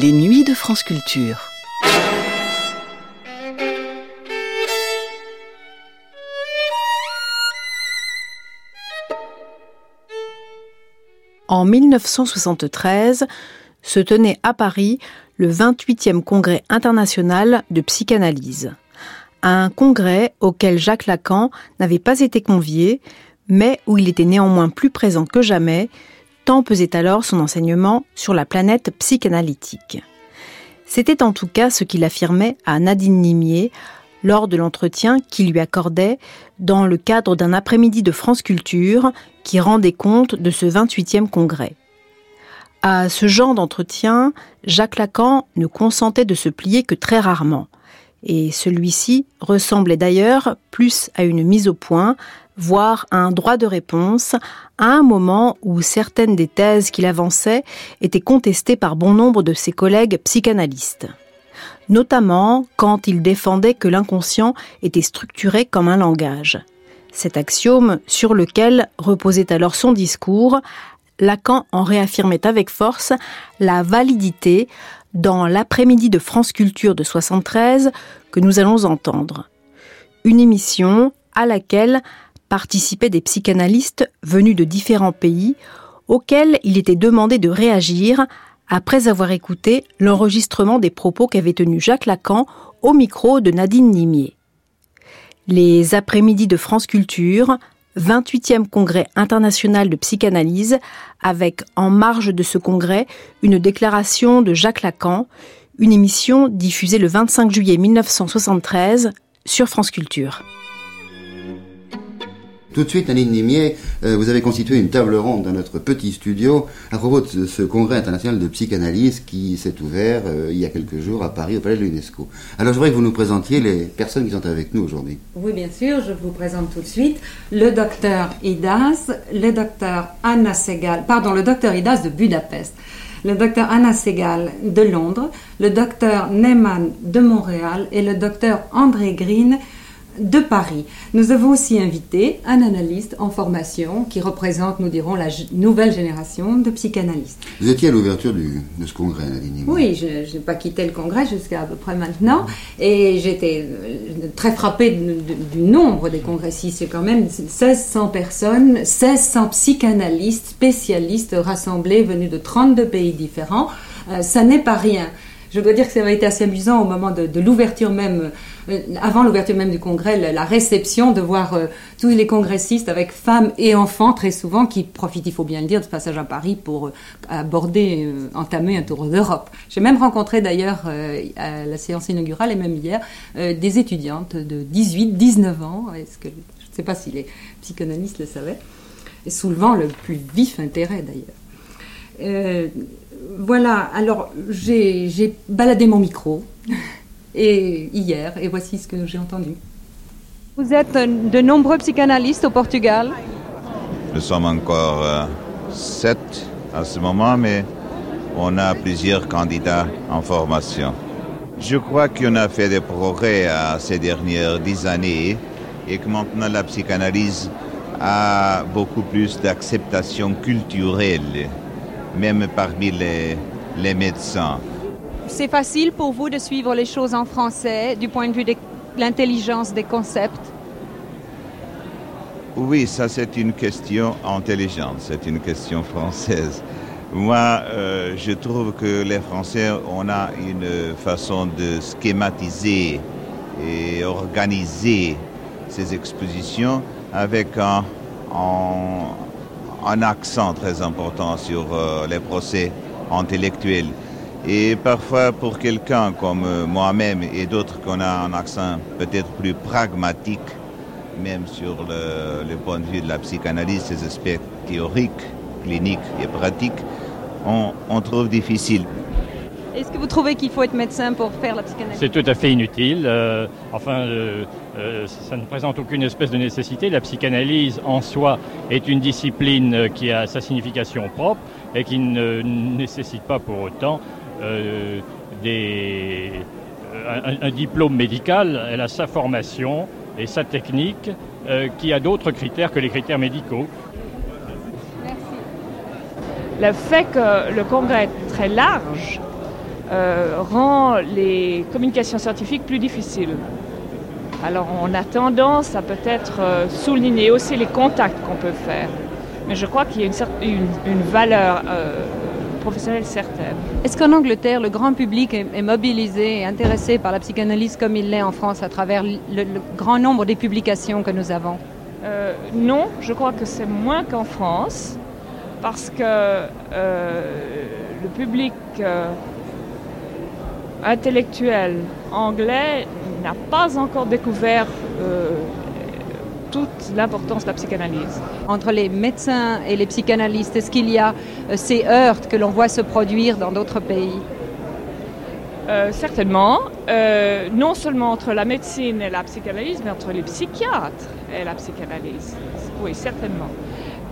Les nuits de France Culture. En 1973 se tenait à Paris le 28e congrès international de psychanalyse. Un congrès auquel Jacques Lacan n'avait pas été convié, mais où il était néanmoins plus présent que jamais, tant pesait alors son enseignement sur la planète psychanalytique. C'était en tout cas ce qu'il affirmait à Nadine Nimier lors de l'entretien qu'il lui accordait dans le cadre d'un après-midi de France Culture qui rendait compte de ce 28e congrès. À ce genre d'entretien, Jacques Lacan ne consentait de se plier que très rarement, et celui-ci ressemblait d'ailleurs plus à une mise au point, voire un droit de réponse, à un moment où certaines des thèses qu'il avançait étaient contestées par bon nombre de ses collègues psychanalystes. Notamment quand il défendait que l'inconscient était structuré comme un langage. Cet axiome sur lequel reposait alors son discours, Lacan en réaffirmait avec force la validité dans l'après-midi de France Culture de 73 que nous allons entendre. Une émission à laquelle participaient des psychanalystes venus de différents pays auxquels il était demandé de réagir après avoir écouté l'enregistrement des propos qu'avait tenus Jacques Lacan au micro de Nadine Nimier. Les après-midi de France Culture, 28e congrès international de psychanalyse, avec en marge de ce congrès une déclaration de Jacques Lacan, une émission diffusée le 25 juillet 1973 sur France Culture. Tout de suite, Aline Nimier, euh, vous avez constitué une table ronde dans notre petit studio à propos de ce congrès international de psychanalyse qui s'est ouvert euh, il y a quelques jours à Paris au Palais de l'UNESCO. Alors, je voudrais que vous nous présentiez les personnes qui sont avec nous aujourd'hui. Oui, bien sûr, je vous présente tout de suite le docteur Idas, le docteur Anna Segal, pardon, le docteur Idas de Budapest le docteur Anna Segal de Londres, le docteur Neyman de Montréal et le docteur André Green de Paris. Nous avons aussi invité un analyste en formation qui représente, nous dirons, la nouvelle génération de psychanalystes. Vous étiez à l'ouverture de ce congrès, Nadine Oui, je n'ai pas quitté le congrès jusqu'à à peu près maintenant. Et j'étais euh, très frappée du nombre des congressistes. C'est quand même 1600 personnes, 1600 psychanalystes, spécialistes rassemblés, venus de 32 pays différents. Euh, ça n'est pas rien. Je dois dire que ça avait été assez amusant au moment de, l'ouverture même, avant l'ouverture même du congrès, la, réception, de voir euh, tous les congressistes avec femmes et enfants très souvent qui profitent, il faut bien le dire, de passage à Paris pour euh, aborder, entamer un tour d'Europe. J'ai même rencontré d'ailleurs à la séance inaugurale et même hier des étudiantes de 18, 19 ans, je ne sais pas si les psychanalystes le savaient, soulevant le plus vif intérêt d'ailleurs. Voilà, alors j'ai baladé mon micro et hier, et voici ce que j'ai entendu. Vous êtes de nombreux psychanalystes au Portugal Nous sommes encore euh, sept à ce moment, mais on a plusieurs candidats en formation. Je crois qu'on a fait des progrès à ces dernières dix années et que maintenant la psychanalyse a beaucoup plus d'acceptation culturelle même parmi les, les médecins. C'est facile pour vous de suivre les choses en français du point de vue de l'intelligence des concepts? Oui, ça c'est une question intelligente, c'est une question française. Moi, euh, je trouve que les Français, on a une façon de schématiser et organiser ces expositions avec un, accent très important sur euh, les procès intellectuels. Et parfois, pour quelqu'un comme euh, moi-même et d'autres, qu'on a un accent peut-être plus pragmatique, même sur le, point de vue de la psychanalyse, ces aspects théoriques, cliniques et pratiques, on trouve difficile. Est-ce que vous trouvez qu'il faut être médecin pour faire la psychanalyse? C'est tout à fait inutile. Euh, enfin, euh, euh, ça ne présente aucune espèce de nécessité. La psychanalyse en soi est une discipline qui a sa signification propre et qui ne nécessite pas pour autant des, un, diplôme médical. Elle a sa formation et sa technique qui a d'autres critères que les critères médicaux. Merci. Le fait que le congrès est très large rend les communications scientifiques plus difficiles. Alors on a tendance à peut-être souligner aussi les contacts qu'on peut faire. Mais je crois qu'il y a une, une, valeur professionnelle certaine. Est-ce qu'en Angleterre, le grand public est, mobilisé et intéressé par la psychanalyse comme il l'est en France à travers le, grand nombre des publications que nous avons? Euh, Non, je crois que c'est moins qu'en France parce que euh, le public euh, intellectuel anglais n'a pas encore découvert toute l'importance de la psychanalyse. Entre les médecins et les psychanalystes, est-ce qu'il y a euh, ces heurts que l'on voit se produire dans d'autres pays? Euh, certainement, euh, non seulement entre la médecine et la psychanalyse, mais entre les psychiatres et la psychanalyse. Oui, certainement.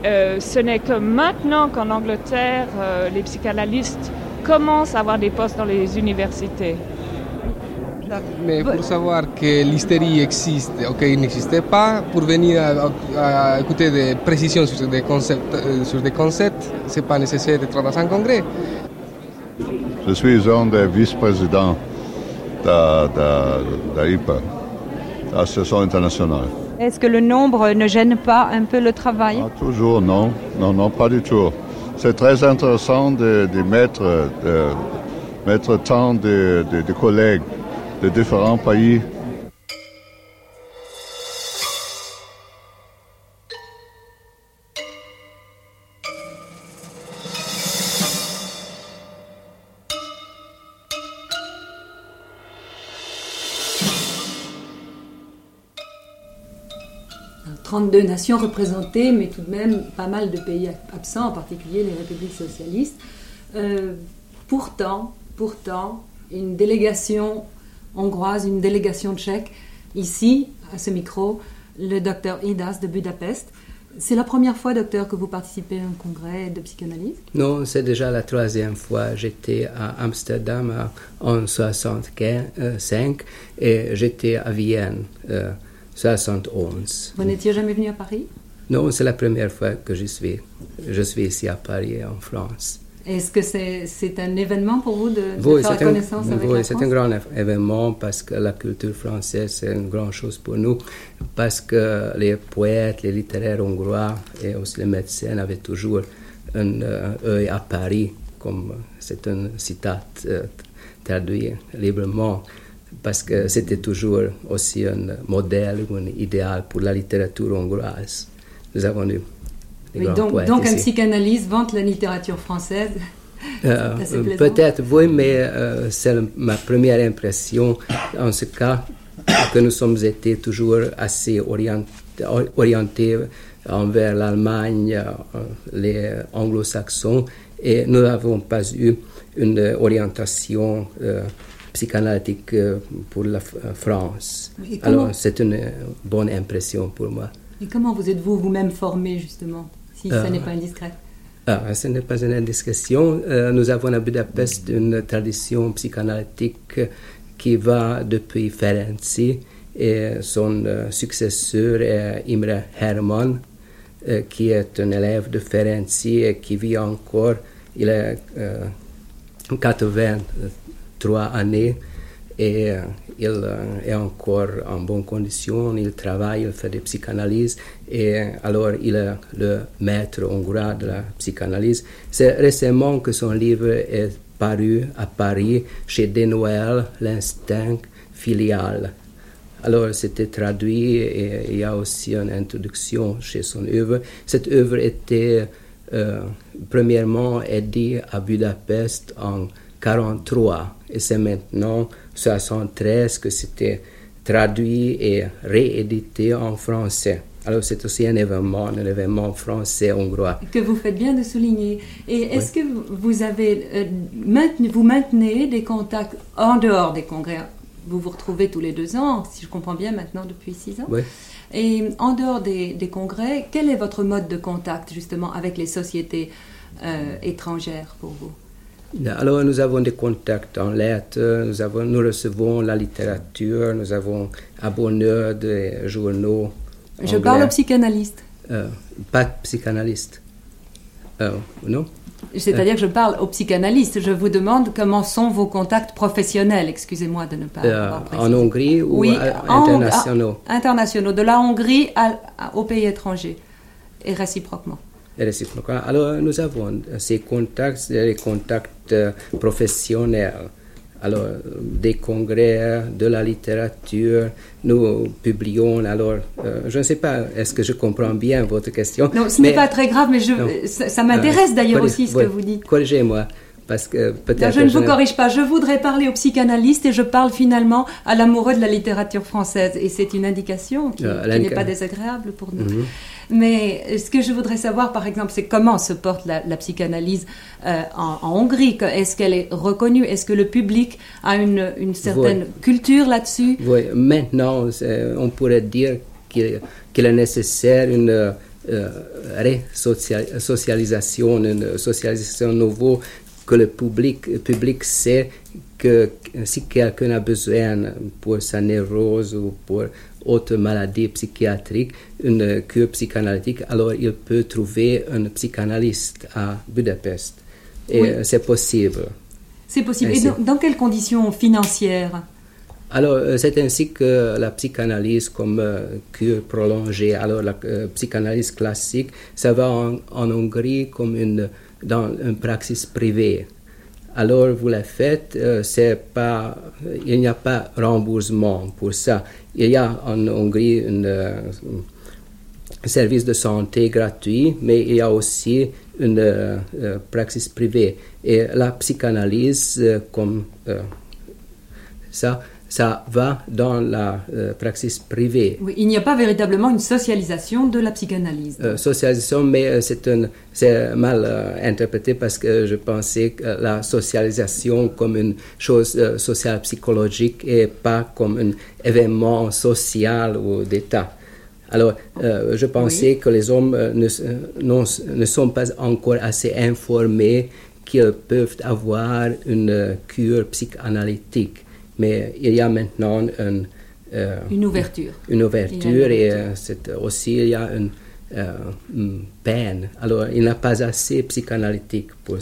ce n'est que maintenant qu'en Angleterre, les psychanalystes commencent à avoir des postes dans les universités. Mais pour savoir que l'hystérie existe ou qu'elle n'existait pas, pour venir à, écouter des précisions sur des concepts, euh, sur des concepts, c'est pas nécessaire d'être dans un congrès. Je suis un des vice-présidents de, l'IPA, l'Association internationale. Est-ce que le nombre ne gêne pas un peu le travail? Ah, Toujours, non. Non, non, pas du tout. C'est très intéressant de, mettre, de mettre tant de, de collègues de différents pays. « 32 nations représentées, mais tout de même pas mal de pays absents, en particulier les républiques socialistes. Euh, pourtant, pourtant, une délégation hongroise, une délégation tchèque, ici, à ce micro, le docteur Idas de Budapest. C'est la première fois, docteur, que vous participez à un congrès de psychanalyse? Non, c'est déjà la troisième fois. J'étais à Amsterdam en 1965 et j'étais à Vienne en euh, 71. Vous n'étiez jamais venu à Paris? Non, c'est la première fois que je suis. Je suis ici à Paris, en France. Est-ce que c'est un événement pour vous de, faire connaissance avec Oui, c'est un grand événement parce que la culture française, c'est une grande chose pour nous. Parce que les poètes, les littéraires hongrois et aussi les médecins avaient toujours un euh, œil à Paris, comme c'est un citat euh, traduit librement parce que c'était toujours aussi un modèle ou un idéal pour la littérature hongroise. Nous avons eu donc, un psychanalyste vante la littérature française. Euh, peut-être, oui, mais euh, c'est ma première impression en ce cas que nous sommes été toujours assez orientés, envers l'Allemagne, euh, les anglo-saxons, et nous n'avons pas eu une orientation psychanalytique pour la France. Alors, c'est une bonne impression pour moi. Et comment vous êtes-vous vous-même formé, justement? Si ce n'est pas indiscret ah, ce n'est pas une indiscrétion. Euh, nous avons à Budapest une tradition psychanalytique qui va depuis Ferenc et son euh, successeur est Imre Hermann, euh, qui est un élève de Ferenc et qui vit encore. Il a 83 années et il est encore en bonne condition, il travaille, il fait des psychanalyses et alors il est le maître hongrois de la psychanalyse. C'est récemment que son livre est paru à Paris chez Desnoël, l'instinct filial. Alors c'était traduit et il y a aussi une introduction chez son œuvre. Cette œuvre était euh, premièrement éditée à Budapest en 1943 et c'est maintenant 1973 que c'était traduit et réédité en français. Alors c'est aussi un événement, un événement français-hongrois. Que vous faites bien de souligner. Et est-ce que vous avez euh, vous maintenez des contacts en dehors des congrès? Vous vous retrouvez tous les deux ans, si je comprends bien maintenant depuis six ans. Oui. Et en dehors des, des, congrès, quel est votre mode de contact justement avec les sociétés euh, étrangères pour vous? Alors nous avons des contacts en lettres, nous, avons, nous recevons la littérature, nous avons abonnés des journaux. Je parle au psychanalyste. Euh, pas psychanalyste. Euh, non? C'est-à-dire que je parle aux psychanalystes. Je vous demande comment sont vos contacts professionnels. Excusez-moi de ne pas Euh, en Hongrie ou Oui, en- internationaux? internationaux, de la Hongrie à- aux pays étrangers et réciproquement. Alors, nous avons ces contacts, des contacts euh, professionnels. Alors, des congrès, de la littérature, nous publions. Alors, euh, je ne sais pas, est-ce que je comprends bien votre question? Non, ce n'est pas très grave, mais je, ça, ça m'intéresse Euh, d'ailleurs aussi ce que vous dites. Corrigez-moi, parce que peut-être. je ne vous corrige pas. Je voudrais parler aux psychanalystes et je parle finalement à l'amoureux de la littérature française. Et c'est une indication qui, Euh, qui n'est pas désagréable pour nous. Mhm. Mais euh, ce que je voudrais savoir, par exemple, c'est comment se porte la, la psychanalyse euh, en, en Hongrie? Est-ce qu'elle est reconnue? Est-ce que le public a une, une certaine Oui. culture là-dessus? Oui, maintenant, on pourrait dire qu'il est nécessaire une euh, resocialisation, une socialisation nouveau, que le public, public sait que si quelqu'un a besoin pour sa névrose ou pour autre maladie psychiatrique, une cure psychanalytique, alors il peut trouver un psychanalyste à Budapest. Et Oui. euh, c'est possible. C'est possible. Et dans, dans quelles conditions financières? Alors, euh, c'est ainsi que la psychanalyse comme euh, cure prolongée. Alors, la euh, psychanalyse classique, ça va en, en Hongrie comme une, dans une praxis privée. Alors, vous la faites, euh, c'est pas, il n'y a pas remboursement pour ça. Il y a en Hongrie euh, un service de santé gratuit, mais il y a aussi une euh, praxis privée. Et la psychanalyse, comme ça, ça va dans la euh, praxis privée. Oui, Il n'y a pas véritablement une socialisation de la psychanalyse. Euh, socialisation, mais euh, c'est un- c'est mal euh, interprété parce que je pensais que la socialisation comme une chose sociale psychologique et pas comme un événement social ou d'État. Alors, je pensais que les hommes ne, non- ne sont pas encore assez informés qu'ils peuvent avoir une cure psychanalytique. Mais il y a maintenant un, euh, Une ouverture. une ouverture et une euh, c'est aussi il y a une, euh, une peine. Alors, il n'y a pas assez psychanalytique pour,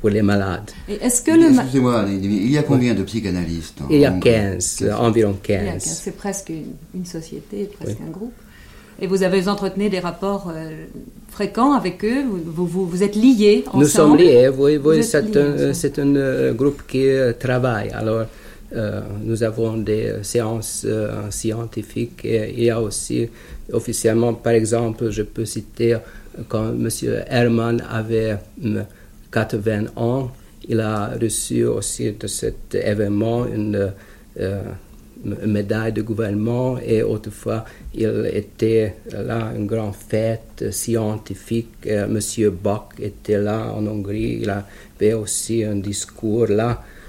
pour les malades. Et est-ce que le ma- Excusez-moi, il y a combien de psychanalystes Il y a Hongrie? 15, euh, environ Il y a 15. quinze. C'est presque une, une société, presque Oui. un groupe. Et vous avez entretenu des rapports euh, fréquents avec eux? Vous, vous, êtes liés ensemble Nous sommes liés, oui, oui, c'est un, un euh, groupe qui euh, travaille. Alors, nous avons des euh, séances euh, scientifiques et il y a aussi officiellement, par exemple, je peux citer euh, quand M. Herman avait hum, 80 ans, il a reçu aussi de cet événement une euh, médaille de gouvernement et autrefois il était là une grande fête scientifique. Euh, Monsieur Bach était là en Hongrie, il avait aussi un discours là, euh, euh,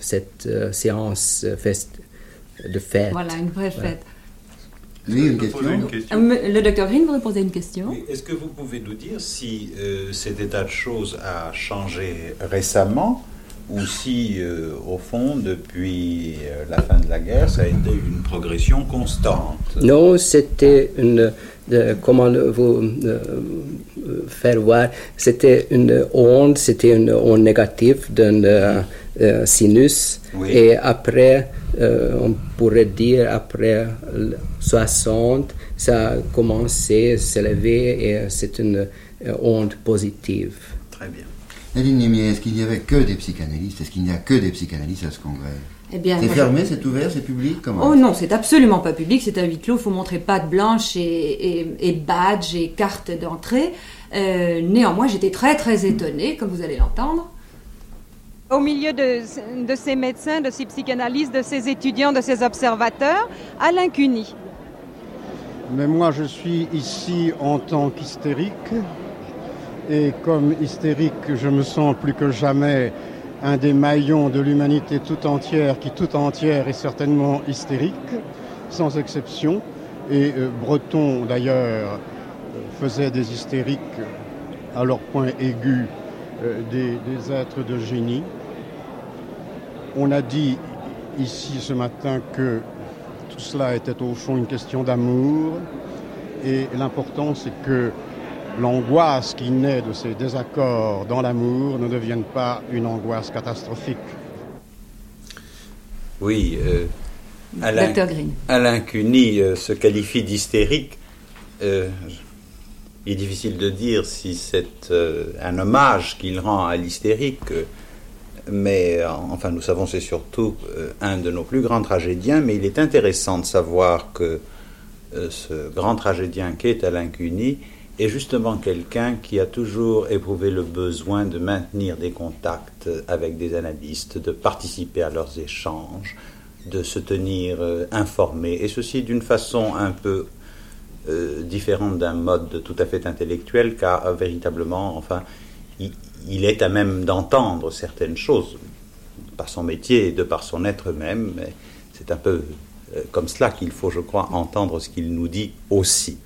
cette euh, séance euh, fest- de fête. Voilà, une vraie Voilà. fête. Oui, une question. une Euh, Le docteur Green voudrait poser une question. Oui, Est-ce que vous pouvez nous dire si euh, cet état de choses a changé récemment ou si, euh, au fond, depuis euh, la fin de la guerre, ça a été une progression constante Non, c'était une. de- comment le- vous euh, faire voir C'était une onde, c'était une onde négative d'un euh, euh, sinus. Oui. Et après, euh, on pourrait dire, après le 60, ça a commencé à s'élever et c'est une euh, onde positive. Très bien. Nadine Nimier, est-ce qu'il n'y avait que des psychanalystes? Est-ce qu'il n'y a que des psychanalystes à ce congrès? Eh bien, C'est moi, fermé, c'est ouvert, c'est public Comment Oh non, c'est absolument pas public, c'est à huis clos, il faut montrer patte blanche et, et, et badge et carte d'entrée. Euh, néanmoins, j'étais très très étonnée, comme vous allez l'entendre. Au milieu de, de ces médecins, de ces psychanalystes, de ces étudiants, de ces observateurs, Alain Cuny. Mais moi, je suis ici en tant qu'hystérique. Et comme hystérique, je me sens plus que jamais un des maillons de l'humanité tout entière, qui tout entière est certainement hystérique, sans exception. Et euh, Breton, d'ailleurs, euh, faisait des hystériques à leur point aigu euh, des, des êtres de génie. On a dit ici ce matin que tout cela était au fond une question d'amour. Et l'important, c'est que l'angoisse qui naît de ces désaccords dans l'amour ne devienne pas une angoisse catastrophique. Oui, euh, Alain, Alain Cuny euh, se qualifie d'hystérique. Euh, il est difficile de dire si c'est un hommage qu'il rend à l'hystérique, mais enfin nous savons c'est surtout un de nos plus grands tragédiens, mais il est intéressant de savoir que ce grand tragédien qu'est Alain Cuny est justement quelqu'un qui a toujours éprouvé le besoin de maintenir des contacts avec des analystes, de participer à leurs échanges, de se tenir euh, informé, et ceci d'une façon un peu euh, différente d'un mode tout à fait intellectuel, car euh, véritablement, enfin, il, est à même d'entendre certaines choses, par son métier et de par son être même, c'est un peu comme cela qu'il faut, je crois, entendre ce qu'il nous dit aussi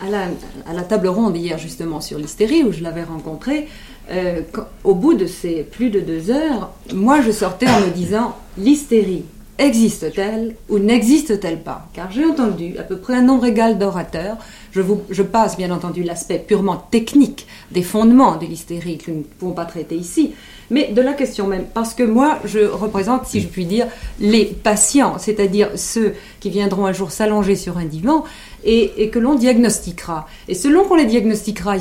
à la, table ronde hier justement sur l'hystérie où je l'avais rencontré, euh, au bout de ces plus de deux heures, moi je sortais en me disant l'hystérie existe-t-elle ou n'existe-t-elle pas? Car j'ai entendu à peu près un nombre égal d'orateurs. Je, je passe bien entendu l'aspect purement technique des fondements de l'hystérie que nous ne pouvons pas traiter ici, mais de la question même. Parce que moi, je représente, si je puis dire, les patients, c'est-à-dire ceux qui viendront un jour s'allonger sur un divan et, que l'on diagnostiquera. Et selon qu'on les diagnostiquera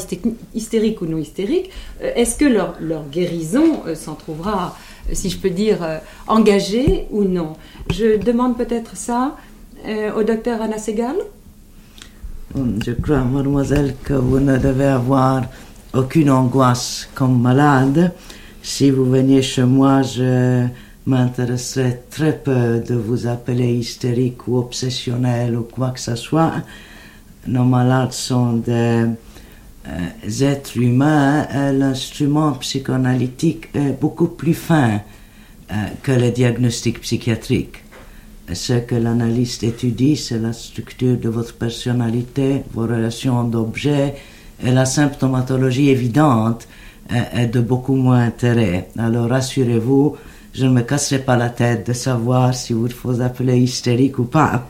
hystériques ou non hystériques, euh, est-ce que leur, guérison euh, s'en trouvera, euh, si je peux dire, engagée ou non? Je demande peut-être ça au docteur Anna Segal. Je crois, mademoiselle, que vous ne devez avoir aucune angoisse comme malade. Si vous veniez chez moi, je m'intéresserait très peu de vous appeler hystérique ou obsessionnel ou quoi que ce soit. Nos malades sont des euh, êtres humains. L'instrument psychanalytique est beaucoup plus fin euh, que le diagnostic psychiatrique. Ce que l'analyste étudie, c'est la structure de votre personnalité, vos relations d'objets et la symptomatologie évidente est de beaucoup moins intérêt. Alors rassurez-vous, je ne me casserai pas la tête de savoir si vous vous appelez hystérique ou pas.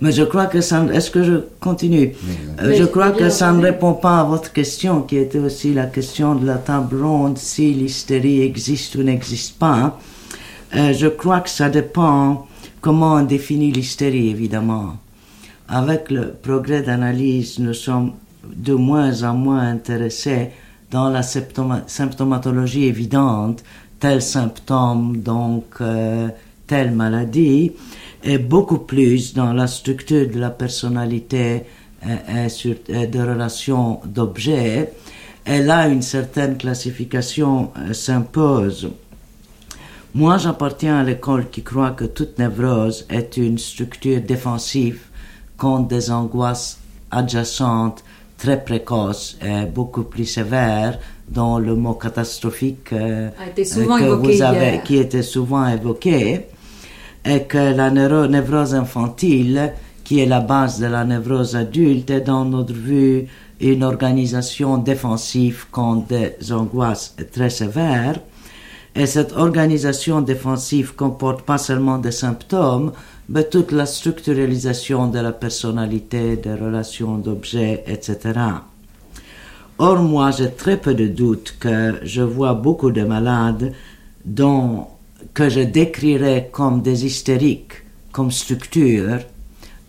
Mais je crois que ça. Est-ce que je continue? Euh, Je crois que ça ne répond pas à votre question, qui était aussi la question de la table ronde, si l'hystérie existe ou n'existe pas. Euh, je crois que ça dépend comment on définit l'hystérie, évidemment. Avec le progrès d'analyse, nous sommes de moins en moins intéressés dans la symptomatologie évidente tel symptôme, donc euh, telle maladie, et beaucoup plus dans la structure de la personnalité et, sur, de relations d'objets. Et là, une certaine classification euh, s'impose. Moi, j'appartiens à l'école qui croit que toute névrose est une structure défensive contre des angoisses adjacentes très précoces et beaucoup plus sévères dont le mot catastrophique euh, que vous avez, qui était souvent évoqué, et que la névrose infantile, qui est la base de la névrose adulte, est dans notre vue une organisation défensive contre des angoisses très sévères. Et cette organisation défensive comporte pas seulement des symptômes, mais toute la structuralisation de la personnalité, des relations d'objets, etc. Or, moi, j'ai très peu de doute que je vois beaucoup de malades dont, que je décrirais comme des hystériques, comme structure.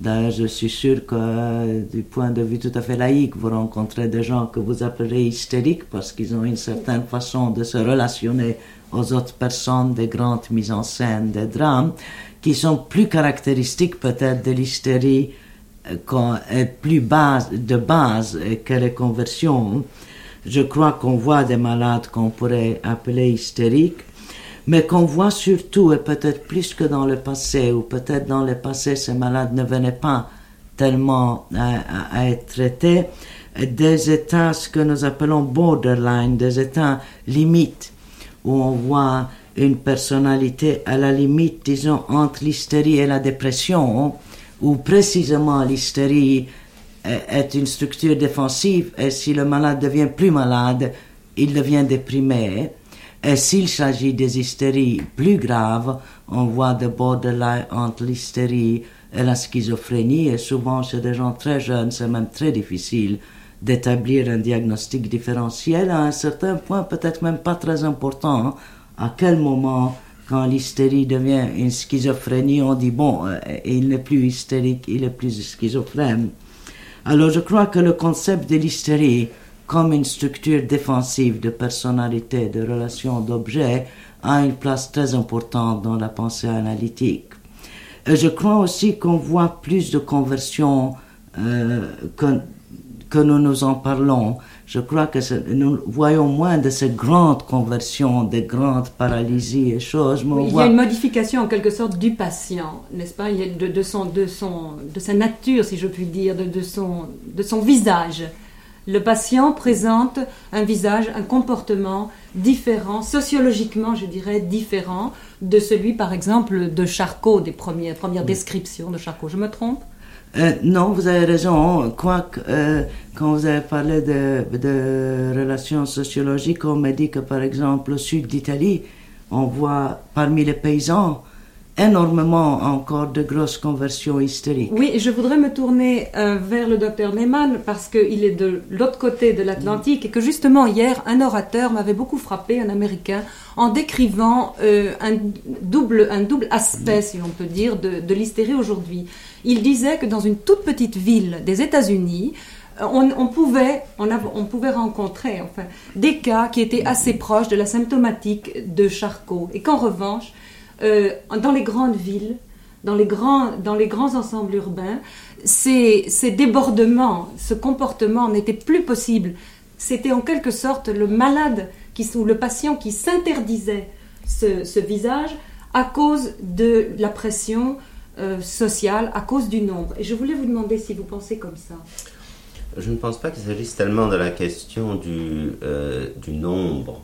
D'ailleurs, je suis sûr que du point de vue tout à fait laïque, vous rencontrez des gens que vous appellerez hystériques parce qu'ils ont une certaine façon de se relationner aux autres personnes, des grandes mises en scène, des drames, qui sont plus caractéristiques peut-être de l'hystérie plus base, de base que les conversions. Je crois qu'on voit des malades qu'on pourrait appeler hystériques, mais qu'on voit surtout, et peut-être plus que dans le passé, ou peut-être dans le passé, ces malades ne venaient pas tellement à, être traités, des états, ce que nous appelons borderline, des états limites, où on voit une personnalité à la limite, disons, entre l'hystérie et la dépression, où précisément l'hystérie est une structure défensive et si le malade devient plus malade, il devient déprimé. Et s'il s'agit des hystéries plus graves, on voit des borderline entre l'hystérie et la schizophrénie et souvent chez des gens très jeunes, c'est même très difficile d'établir un diagnostic différentiel à un certain point, peut-être même pas très important. À quel moment, quand l'hystérie devient une schizophrénie, on dit bon, euh, il n'est plus hystérique, il est plus schizophrène. Alors je crois que le concept de l'hystérie comme une structure défensive de personnalité, de relation d'objet, a une place très importante dans la pensée analytique. Et je crois aussi qu'on voit plus de conversions euh, que, nous nous en parlons. Je crois que nous voyons moins de ces grandes conversions, des grandes paralysies et choses. il y a une modification en quelque sorte du patient, n'est-ce pas? De, de, son, de, son, de sa nature, si je puis dire, de, de, son, de son visage. Le patient présente un visage, un comportement différent, sociologiquement, je dirais, différent de celui, par exemple, de Charcot, des premières, premières descriptions de Charcot. Je me trompe? Euh, non, vous avez raison. Quoique, euh, quand vous avez parlé de, relations sociologiques, on m'a dit que, par exemple, au sud d'Italie, on voit parmi les paysans énormément encore de grosses conversions hystériques. Oui, je voudrais me tourner euh, vers le docteur Neyman parce qu'il est de l'autre côté de l'Atlantique et que justement hier, un orateur m'avait beaucoup frappé, un Américain, en décrivant un, double, un double aspect, si on peut dire, de, de l'hystérie aujourd'hui. Il disait que dans une toute petite ville des États-Unis, euh, on, pouvait, on, on, pouvait rencontrer enfin, des cas qui étaient assez proches de la symptomatique de Charcot et qu'en revanche, euh, dans les grandes villes, dans les grands, ensembles urbains, ces, ces débordements, ce comportement n'était plus possible. C'était en quelque sorte le malade qui, ou le patient qui s'interdisait ce, visage à cause de la pression euh, sociale, à cause du nombre. Et je voulais vous demander si vous pensez comme ça. Je ne pense pas qu'il s'agisse tellement de la question du, euh, du nombre.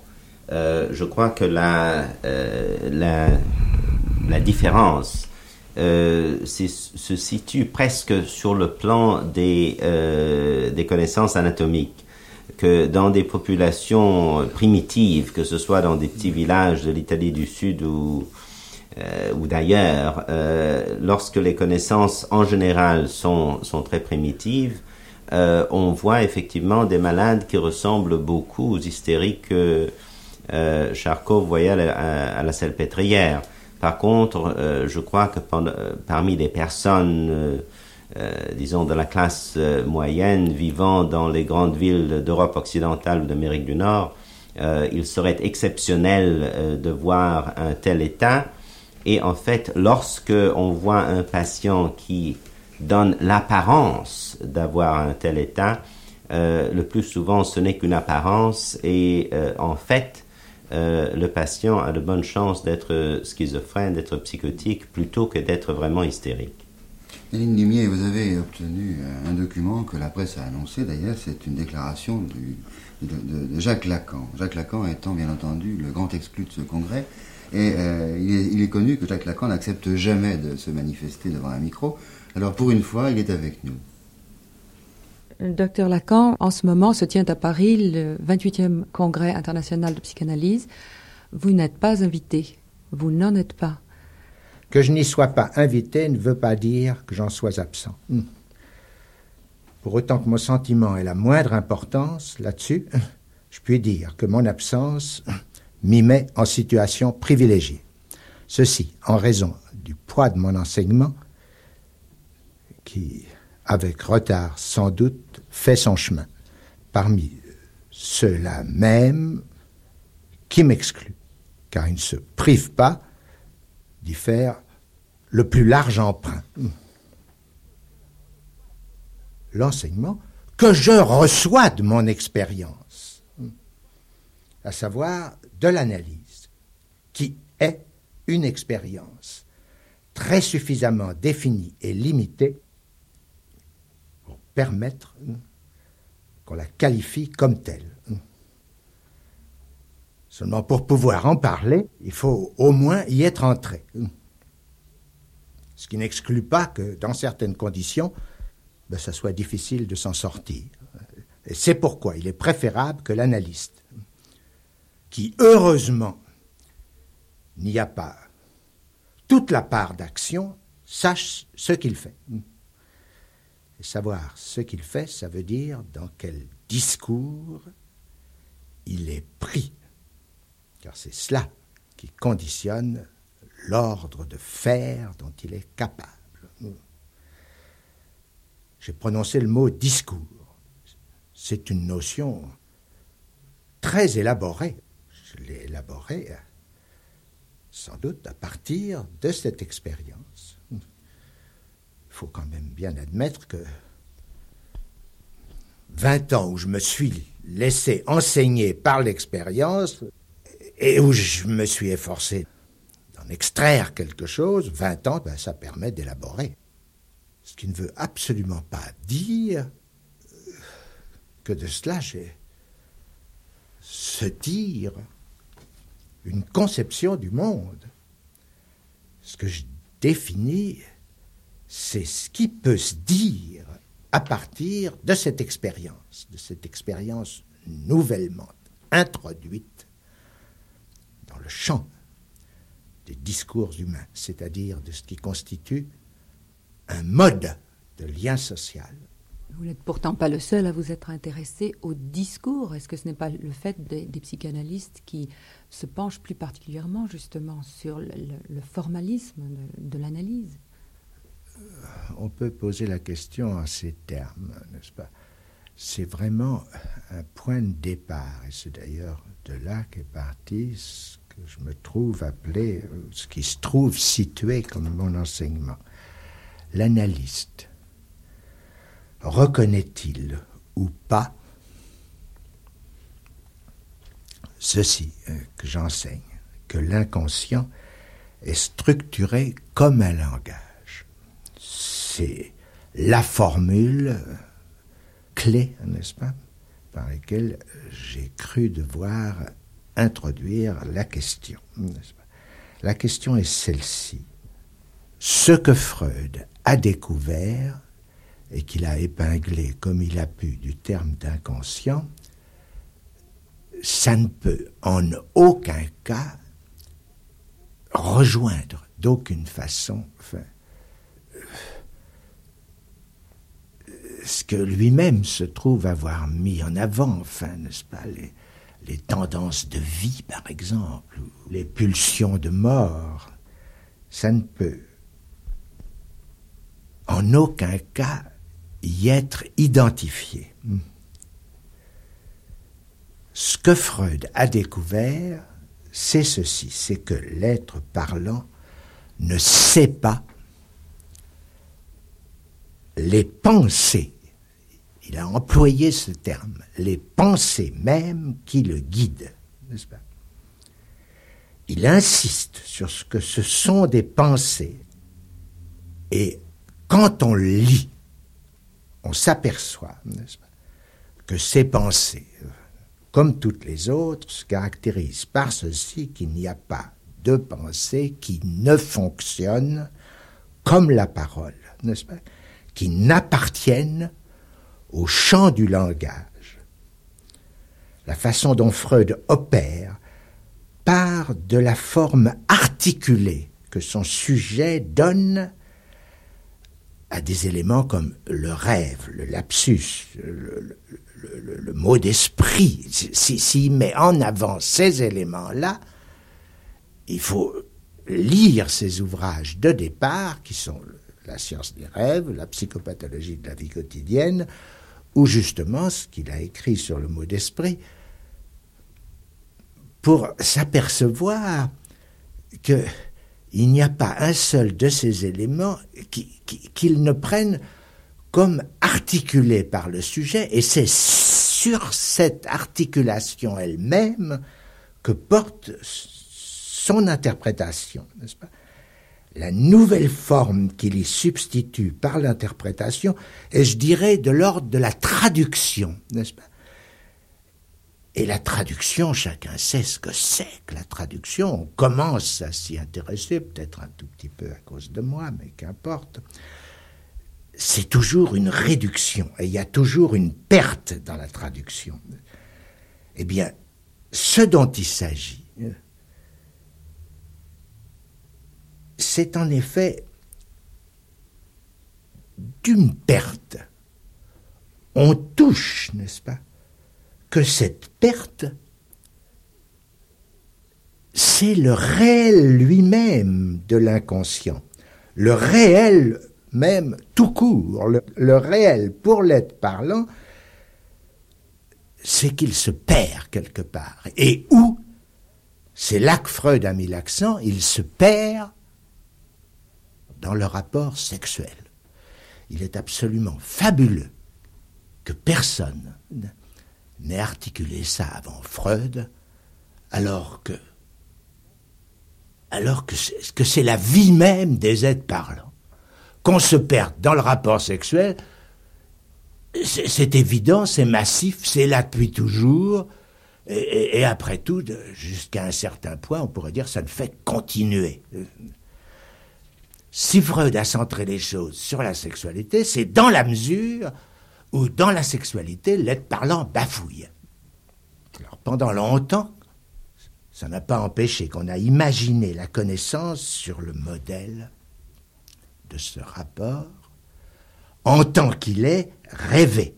Euh, je crois que la, euh, la, la, différence se situe presque sur le plan des, des connaissances anatomiques que dans des populations primitives, que ce soit dans des petits villages de l'Italie du Sud ou, ou d'ailleurs, lorsque les connaissances en général sont, sont très primitives, on voit effectivement des malades qui ressemblent beaucoup aux hystériques euh, Charcot voyait à, la salpêtrière. Par contre, euh, je crois que euh, parmi les personnes, disons, de la classe moyenne vivant dans les grandes villes d'Europe occidentale ou d'Amérique du Nord, il serait exceptionnel de voir un tel état. Et en fait, lorsque on voit un patient qui donne l'apparence d'avoir un tel état, le plus souvent ce n'est qu'une apparence et en fait euh, le patient a de bonnes chances d'être schizophrène, d'être psychotique, plutôt que d'être vraiment hystérique. Aline Lumier, vous avez obtenu euh, un document que la presse a annoncé, d'ailleurs, c'est une déclaration de, Jacques Lacan. Jacques Lacan étant bien entendu le grand exclu de ce congrès, et euh, il, est, connu que Jacques Lacan n'accepte jamais de se manifester devant un micro, alors pour une fois, il est avec nous. Docteur Lacan, en ce moment se tient à Paris le 28e congrès international de psychanalyse. Vous n'êtes pas invité. Vous n'en êtes pas. Que je n'y sois pas invité ne veut pas dire que j'en sois absent. Hmm. Pour autant que mon sentiment ait la moindre importance là-dessus, je puis dire que mon absence m'y met en situation privilégiée. Ceci en raison du poids de mon enseignement, qui, avec retard sans doute, fait son chemin parmi ceux-là même qui m'excluent, car il ne se prive pas d'y faire le plus large emprunt. L'enseignement que je reçois de mon expérience, à savoir de l'analyse, qui est une expérience très suffisamment définie et limitée permettre qu'on la qualifie comme telle. Seulement pour pouvoir en parler, il faut au moins y être entré. Ce qui n'exclut pas que dans certaines conditions, ben, ça soit difficile de s'en sortir. Et c'est pourquoi il est préférable que l'analyste, qui heureusement n'y a pas toute la part d'action, sache ce qu'il fait savoir ce qu'il fait, ça veut dire dans quel discours il est pris. Car c'est cela qui conditionne l'ordre de faire dont il est capable. J'ai prononcé le mot discours. C'est une notion très élaborée. Je l'ai élaborée sans doute à partir de cette expérience. Il faut quand même bien admettre que 20 ans où je me suis laissé enseigner par l'expérience et où je me suis efforcé d'en extraire quelque chose, 20 ans, ben, ça permet d'élaborer. Ce qui ne veut absolument pas dire que de cela j'ai se dire une conception du monde. Ce que je définis, c'est ce qui peut se dire à partir de cette expérience, de cette expérience nouvellement introduite dans le champ des discours humains, c'est-à-dire de ce qui constitue un mode de lien social. Vous n'êtes pourtant pas le seul à vous être intéressé au discours. Est-ce que ce n'est pas le fait des, psychanalystes qui se penchent plus particulièrement justement sur le, formalisme de l'analyse? On peut poser la question en ces termes, n'est-ce pas? C'est vraiment un point de départ, et c'est d'ailleurs de là qu'est parti ce que je me trouve appelé, ce qui se trouve situé comme mon enseignement. L'analyste reconnaît-il ou pas ceci euh, que j'enseigne, que l'inconscient est structuré comme un langage? C'est la formule euh, clé, n'est-ce pas, par laquelle j'ai cru devoir introduire la question. La question est celle-ci. Ce que Freud a découvert et qu'il a épinglé comme il a pu du terme d'inconscient, ça ne peut en aucun cas rejoindre d'aucune façon ce que lui-même se trouve avoir mis en avant, enfin, n'est-ce pas, les, tendances de vie, par exemple, les pulsions de mort, ça ne peut en aucun cas y être identifié. Ce que Freud a découvert, c'est ceci, c'est que l'être parlant ne sait pas les pensées, il a employé ce terme, les pensées même qui le guident, n'est-ce pas? Il insiste sur ce que ce sont des pensées. Et quand on lit on s'aperçoit, que ces pensées, comme toutes les autres, se caractérisent par ceci qu'il n'y a pas de pensée qui ne fonctionne comme la parole, qui n'appartiennent au champ du langage. La façon dont Freud opère part de la forme articulée que son sujet donne à des éléments comme le rêve, le lapsus, le, mot d'esprit. S'il si, met en avant ces éléments-là, il faut lire ces ouvrages de départ, qui sont la science des rêves, la psychopathologie de la vie quotidienne, ou justement ce qu'il a écrit sur le mot d'esprit, pour s'apercevoir que il n'y a pas un seul de ces éléments qu'ils ne prennent comme articulés par le sujet, et c'est sur cette articulation elle-même que porte son interprétation, n'est-ce pas? La nouvelle forme qu'il y substitue par l'interprétation est, je dirais, de l'ordre de la traduction, n'est-ce pas? Et la traduction, chacun sait ce que c'est que la traduction. On commence à s'y intéresser, peut-être un tout petit peu à cause de moi, mais qu'importe. C'est toujours une réduction, et il y a toujours une perte dans la traduction. Eh bien, ce dont il s'agit, c'est en effet d'une perte on touche, n'est-ce pas, que cette perte, c'est le réel lui-même de l'inconscient, le réel même tout court, le, réel pour l'être parlant, c'est qu'il se perd quelque part. Et où C'est là que Freud a mis l'accent, il se perd dans le rapport sexuel. Il est absolument fabuleux que personne n'ait articulé ça avant Freud, alors que alors que c'est la vie même des êtres parlants. Qu'on se perde dans le rapport sexuel, c'est évident, c'est massif, c'est là depuis toujours, et, après tout, jusqu'à un certain point, on pourrait dire ça ne fait continuer. Si Freud a centré les choses sur la sexualité, c'est dans la mesure où dans la sexualité, l'être parlant bafouille. Alors pendant longtemps, ça n'a pas empêché qu'on a imaginé la connaissance sur le modèle de ce rapport en tant qu'il est rêvé.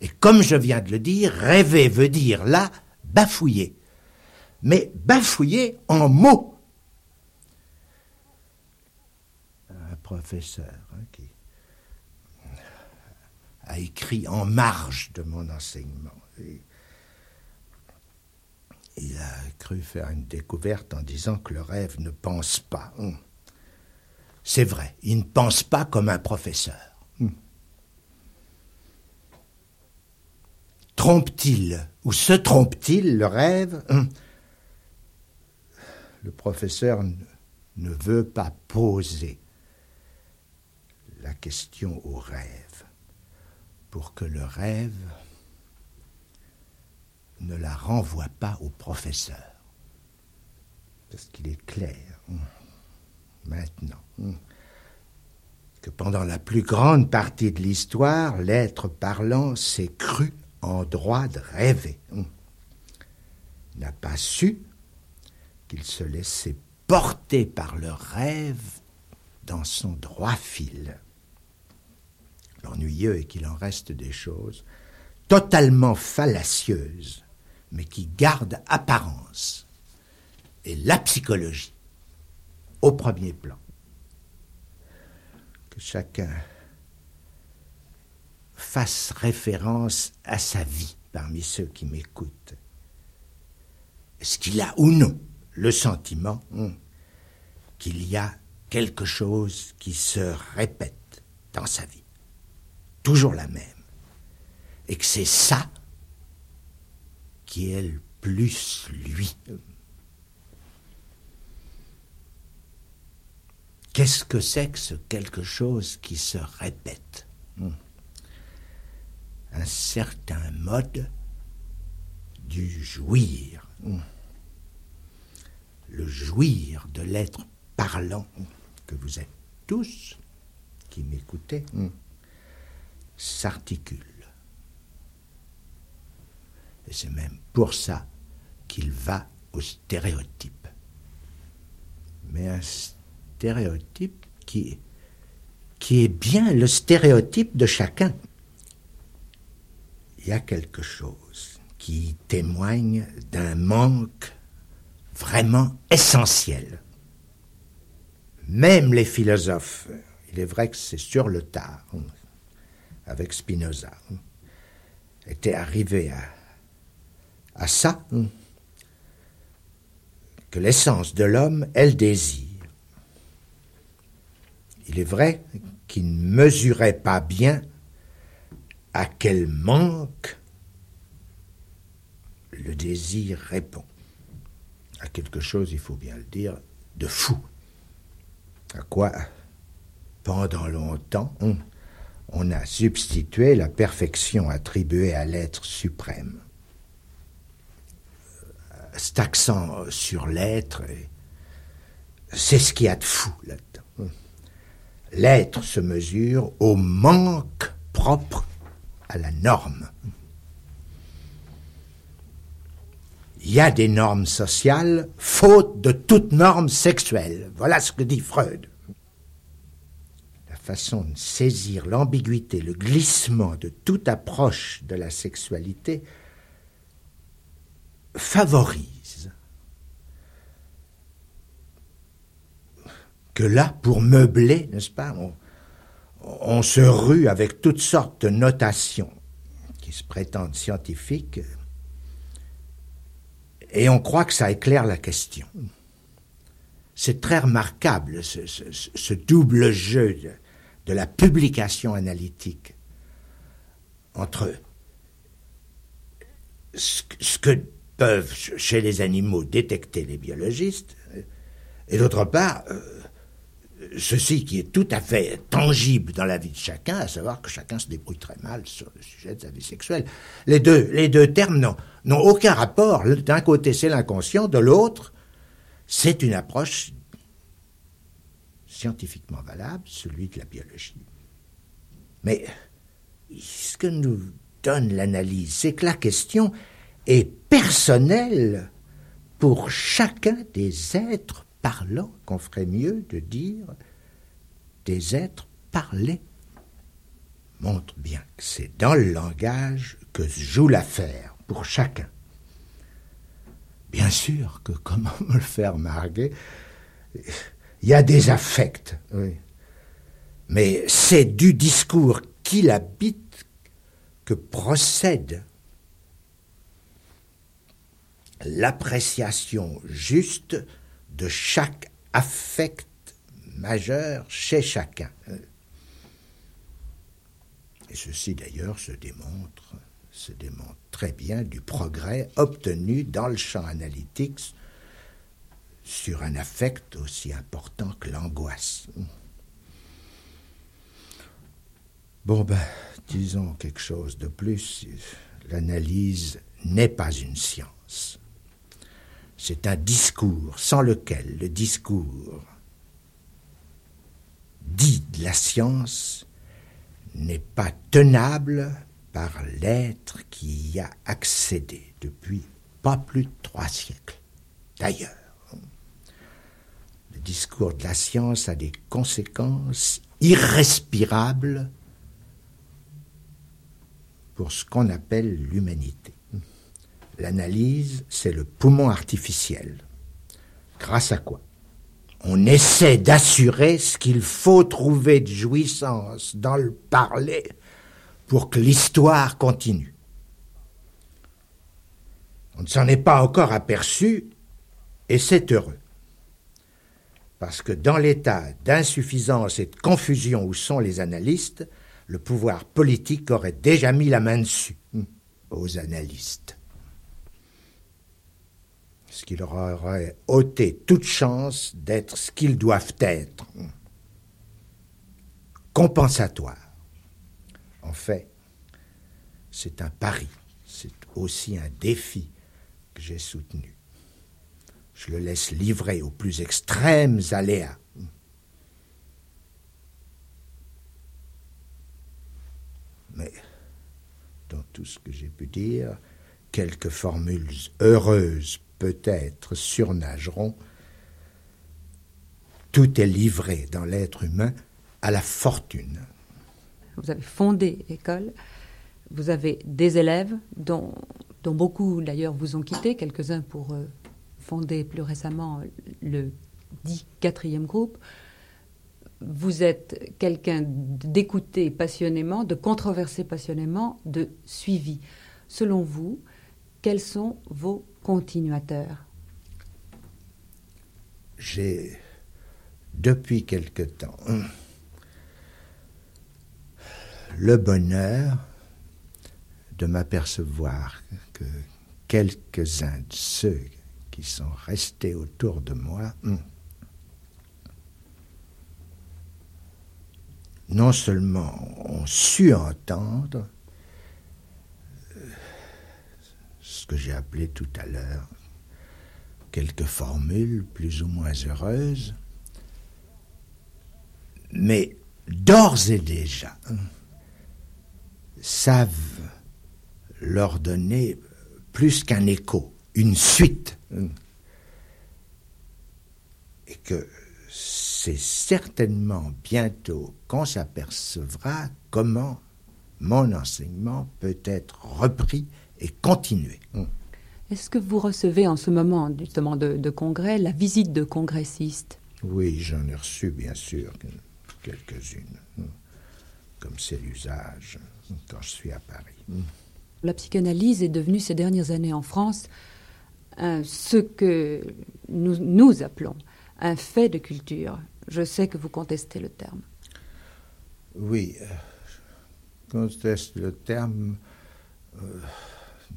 Et comme je viens de le dire, rêver veut dire là bafouiller. Mais bafouiller en mots. Un professeur hein, qui a écrit en marge de mon enseignement il a cru faire une découverte en disant que le rêve ne pense pas. Hum. C'est vrai, il ne pense pas comme un professeur. Hum. Trompe-t-il ou se trompe-t-il le rêve? Hum. Le professeur ne veut pas poser la question au rêve pour que le rêve ne la renvoie pas au professeur. Parce qu'il est clair, hum, maintenant, hum, que pendant la plus grande partie de l'histoire, l'être parlant s'est cru en droit de rêver. Hum. N'a pas su qu'il se laissait porter par le rêve dans son droit fil. L'ennuyeux est qu'il en reste des choses totalement fallacieuses mais qui garde apparence. Et la psychologie, au premier plan. Que chacun fasse référence à sa vie parmi ceux qui m'écoutent. Est-ce qu'il a ou non le sentiment hmm, qu'il y a quelque chose qui se répète dans sa vie, toujours la même, et que c'est ça qui est le plus lui. Qu'est-ce que c'est que ce quelque chose qui se répète? Hmm. Un certain mode du jouir. Hmm. Le jouir de l'être parlant que vous êtes tous qui m'écoutez hmm, s'articule. Et c'est même pour ça qu'il va au stéréotype. Mais un stéréotype qui, est bien le stéréotype de chacun. Il y a quelque chose qui témoigne d'un manque vraiment essentiel. Même les philosophes, il est vrai que c'est sur le tard, avec Spinoza, étaient arrivés à, à ça hmm, que l'essence de l'homme est le désir. Il est vrai qu'il ne mesurait pas bien à quel manque le désir répond. À quelque chose, il faut bien le dire, de fou. À quoi, pendant longtemps, on, on a substitué la perfection attribuée à l'être suprême cet accent sur l'être, c'est ce qu'il y a de fou là-dedans. L'être se mesure au manque propre à la norme. Il y a des normes sociales, faute de toute norme sexuelle. Voilà ce que dit Freud. Façon de saisir l'ambiguïté, le glissement de toute approche de la sexualité favorise que là, pour meubler, n'est-ce pas, on se rue avec toutes sortes de notations qui se prétendent scientifiques et on croit que ça éclaire la question. C'est très remarquable ce, double jeu de, la publication analytique entre ce, que peuvent chez les animaux détecter les biologistes et d'autre part euh, ceci qui est tout à fait tangible dans la vie de chacun, à savoir que chacun se débrouille très mal sur le sujet de sa vie sexuelle. Les deux, les deux termes n'ont aucun rapport. D'un côté, c'est l'inconscient, de l'autre, c'est une approche scientifiquement valable, celui de la biologie. Mais ce que nous donne l'analyse, c'est que la question est personnelle pour chacun des êtres parlant qu'on ferait mieux de dire des êtres parlés montre bien que c'est dans le langage que se joue l'affaire pour chacun. Bien sûr que, comment me le faire marguer, il y a des affects, mais c'est du discours qui l'habite que procède l'appréciation juste de chaque affect majeur chez chacun. Et ceci d'ailleurs se démontre, se démontre très bien du progrès obtenu dans le champ analytique sur un affect aussi important que l'angoisse. Bon ben, disons quelque chose de plus. L'analyse n'est pas une science. C'est un discours sans lequel le discours dit de la science n'est pas tenable par l'être qui y a accédé depuis pas plus de trois siècles. D'ailleurs, le discours de la science a des conséquences irrespirables pour ce qu'on appelle l'humanité. L'analyse, c'est le poumon artificiel. Grâce à quoi? On essaie d'assurer ce qu'il faut trouver de jouissance dans le parler pour que l'histoire continue. On ne s'en est pas encore aperçu et c'est heureux. Parce que dans l'état d'insuffisance et de confusion où sont les analystes, le pouvoir politique aurait déjà mis la main dessus aux analystes ce qui leur aurait ôté toute chance d'être ce qu'ils doivent être, compensatoire. En fait, c'est un pari, c'est aussi un défi que j'ai soutenu. Je le laisse livrer aux plus extrêmes aléas. Mais dans tout ce que j'ai pu dire, quelques formules heureuses peut-être surnageront. Tout est livré dans l'être humain à la fortune. Vous avez fondé l'école, vous avez des élèves dont, beaucoup d'ailleurs vous ont quitté, quelques-uns pour euh, fonder plus récemment le dit quatrième groupe. Vous êtes quelqu'un d'écouter passionnément, de controverser passionnément, de suivi. Selon vous, quels sont vos continuateur J'ai, depuis quelque temps, le bonheur de m'apercevoir que quelques-uns de ceux qui sont restés autour de moi. Non seulement ont su entendre, ce que j'ai appelé tout à l'heure quelques formules plus ou moins heureuses, mais d'ores et déjà savent leur donner plus qu'un écho, une suite, et que c'est certainement bientôt qu'on s'apercevra comment mon enseignement peut être repris et continué. Est-ce que vous recevez en ce moment, justement, de, congrès, la visite de congressistes? Oui, j'en ai reçu, bien sûr, quelques-unes, comme c'est l'usage quand je suis à Paris. La psychanalyse est devenue ces dernières années en France ce que nous, nous appelons un fait de culture. Je sais que vous contestez le terme. Oui, euh, je conteste le terme euh,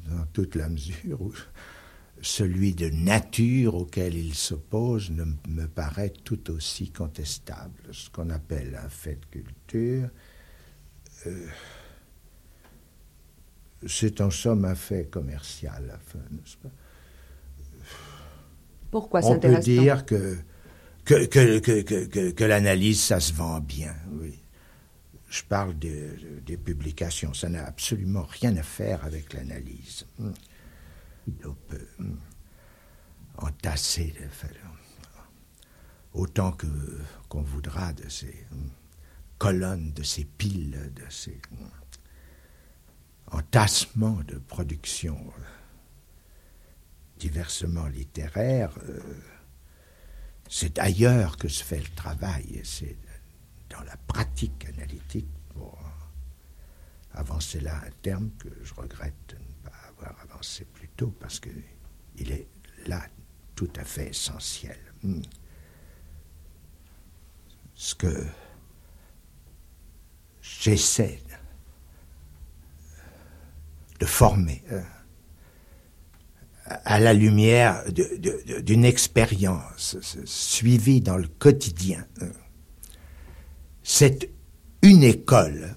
dans toute la mesure où celui de nature auquel il s'oppose ne me paraît tout aussi contestable. Ce qu'on appelle un fait de culture, euh, c'est en somme un fait commercial, n'est-ce pas? Pourquoi On peut dire que, que, que, que, l'analyse, ça se vend bien, oui. Je parle des publications, ça n'a absolument rien à faire avec l'analyse. On peut entasser autant que qu'on voudra de ces colonnes, de ces piles, de ces entassements de production diversement littéraire, euh, c'est ailleurs que se fait le travail, c'est dans la pratique analytique, pour avancer là un terme que je regrette de ne pas avoir avancé plus tôt, parce qu'il est là tout à fait essentiel. Hmm. Ce que j'essaie de former. Hein, à la lumière d'une expérience suivie dans le quotidien. C'est une école,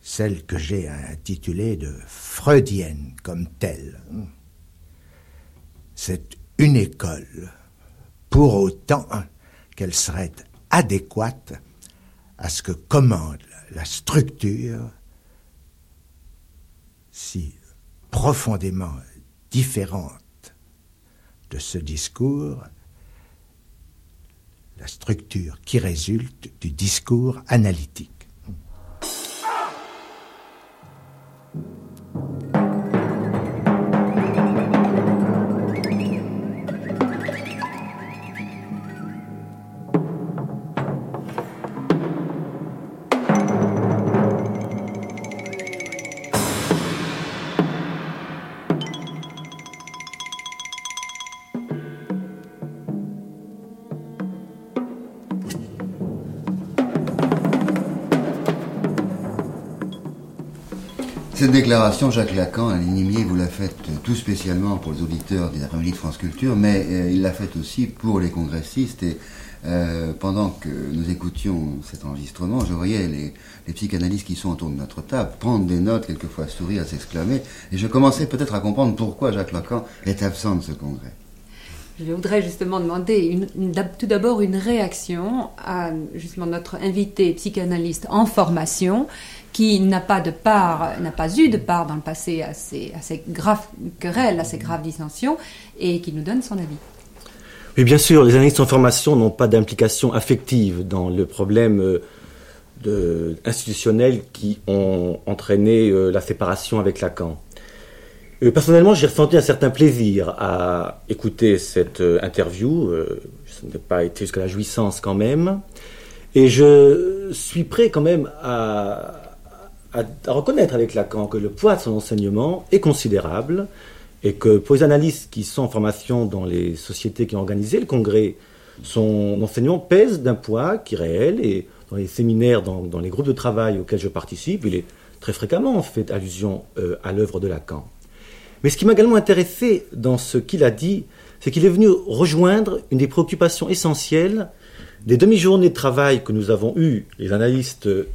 celle que j'ai intitulée de freudienne comme telle. C'est une école, pour autant qu'elle serait adéquate à ce que commande la structure si profondément différente de ce discours, la structure qui résulte du discours analytique. Déclaration, Jacques Lacan, à l'inimier, vous l'a faite tout spécialement pour les auditeurs des après-midi de France Culture, mais euh, il l'a faite aussi pour les congressistes. Et euh, pendant que nous écoutions cet enregistrement, je voyais les, les, psychanalystes qui sont autour de notre table prendre des notes, quelquefois sourire, s'exclamer. Et je commençais peut-être à comprendre pourquoi Jacques Lacan est absent de ce congrès. Je voudrais justement demander tout d'abord une réaction à justement notre invité psychanalyste en formation qui n'a pas de part, n'a pas eu de part dans le passé à ces, à ces graves querelles, à ces graves dissensions, et qui nous donne son avis. Oui, bien sûr, les analystes en formation n'ont pas d'implication affective dans le problème euh, institutionnel qui ont entraîné euh, la séparation avec Lacan. Euh, personnellement, j'ai ressenti un certain plaisir à écouter cette interview. ça n'a pas été jusqu'à la jouissance quand même. Et je suis prêt quand même à, reconnaître avec Lacan que le poids de son enseignement est considérable et que pour les analystes qui sont en formation dans les sociétés qui ont organisé le congrès, son enseignement pèse d'un poids qui est réel et dans les séminaires, dans, les groupes de travail auxquels je participe, il est très fréquemment fait allusion euh, à l'œuvre de Lacan. Mais ce qui m'a également intéressé dans ce qu'il a dit, c'est qu'il est venu rejoindre une des préoccupations essentielles des demi-journées de travail que nous avons eues, les analystes euh,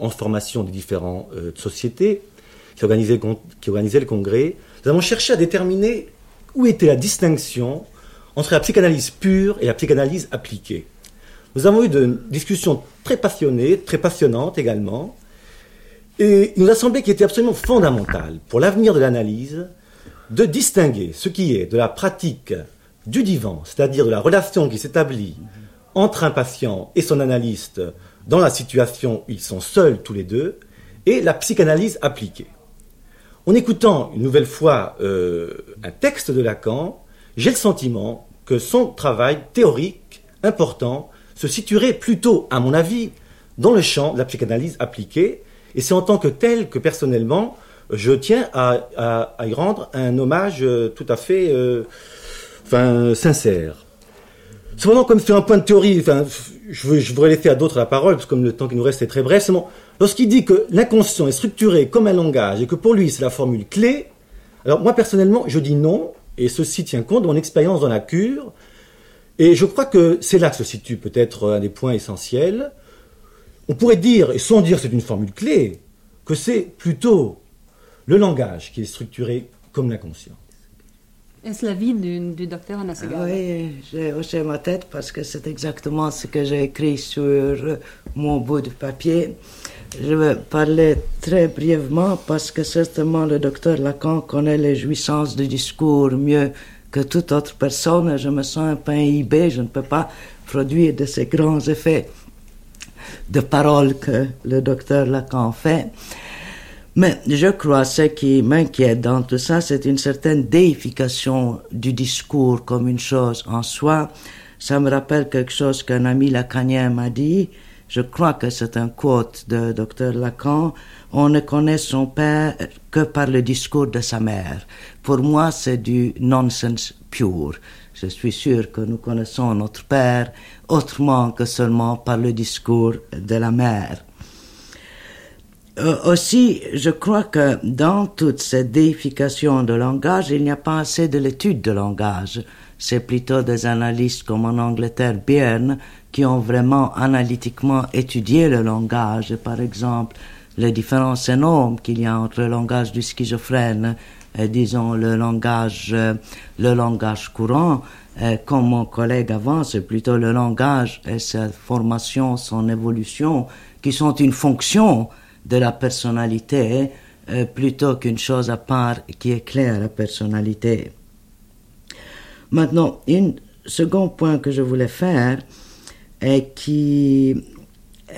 en formation des différentes euh, sociétés qui organisaient, le congrès, nous avons cherché à déterminer où était la distinction entre la psychanalyse pure et la psychanalyse appliquée. Nous avons eu de discussions très passionnées, très passionnantes également, et il nous a semblé qu'il était absolument fondamental pour l'avenir de l'analyse de distinguer ce qui est de la pratique du divan, c'est-à-dire de la relation qui s'établit entre un patient et son analyste dans la situation où ils sont seuls tous les deux, et la psychanalyse appliquée. En écoutant une nouvelle fois euh, un texte de Lacan, j'ai le sentiment que son travail théorique important se situerait plutôt, à mon avis, dans le champ de la psychanalyse appliquée, et c'est en tant que tel que personnellement, je tiens à, y rendre un hommage euh, tout à fait euh, sincère. Cependant, comme c'est un point de théorie, je voudrais laisser à d'autres la parole, parce que comme le temps qui nous reste est très bref, lorsqu'il dit que l'inconscient est structuré comme un langage et que pour lui c'est la formule clé, alors moi personnellement je dis non, et ceci tient compte de mon expérience dans la cure, et je crois que c'est là que se situe peut-être un des points essentiels. On pourrait dire, et sans dire c'est une formule clé, que c'est plutôt le langage qui est structuré comme l'inconscient. Est-ce la vie du, docteur Anasegawa Oui, j'ai hoché ma tête parce que c'est exactement ce que j'ai écrit sur mon bout de papier. Je vais parler très brièvement parce que certainement le docteur Lacan connaît les jouissances du discours mieux que toute autre personne. Je me sens un peu inhibé, je ne peux pas produire de ces grands effets de parole que le docteur Lacan fait. Mais je crois ce qui m'inquiète dans tout ça, c'est une certaine déification du discours comme une chose en soi. Ça me rappelle quelque chose qu'un ami lacanien m'a dit. Je crois que c'est un quote de Dr Lacan. On ne connaît son père que par le discours de sa mère. Pour moi, c'est du nonsense pur. Je suis sûr que nous connaissons notre père autrement que seulement par le discours de la mère. Euh, aussi, je crois que dans toute cette déification de langage, il n'y a pas assez de l'étude de langage. C'est plutôt des analystes comme en Angleterre, Byrne, qui ont vraiment analytiquement étudié le langage. Par exemple, les différences énormes qu'il y a entre le langage du schizophrène et, disons, le langage, euh, le langage courant. Et comme mon collègue avant, c'est plutôt le langage et sa formation, son évolution, qui sont une fonction de la personnalité euh, plutôt qu'une chose à part qui éclaire la personnalité. Maintenant, un second point que je voulais faire et qui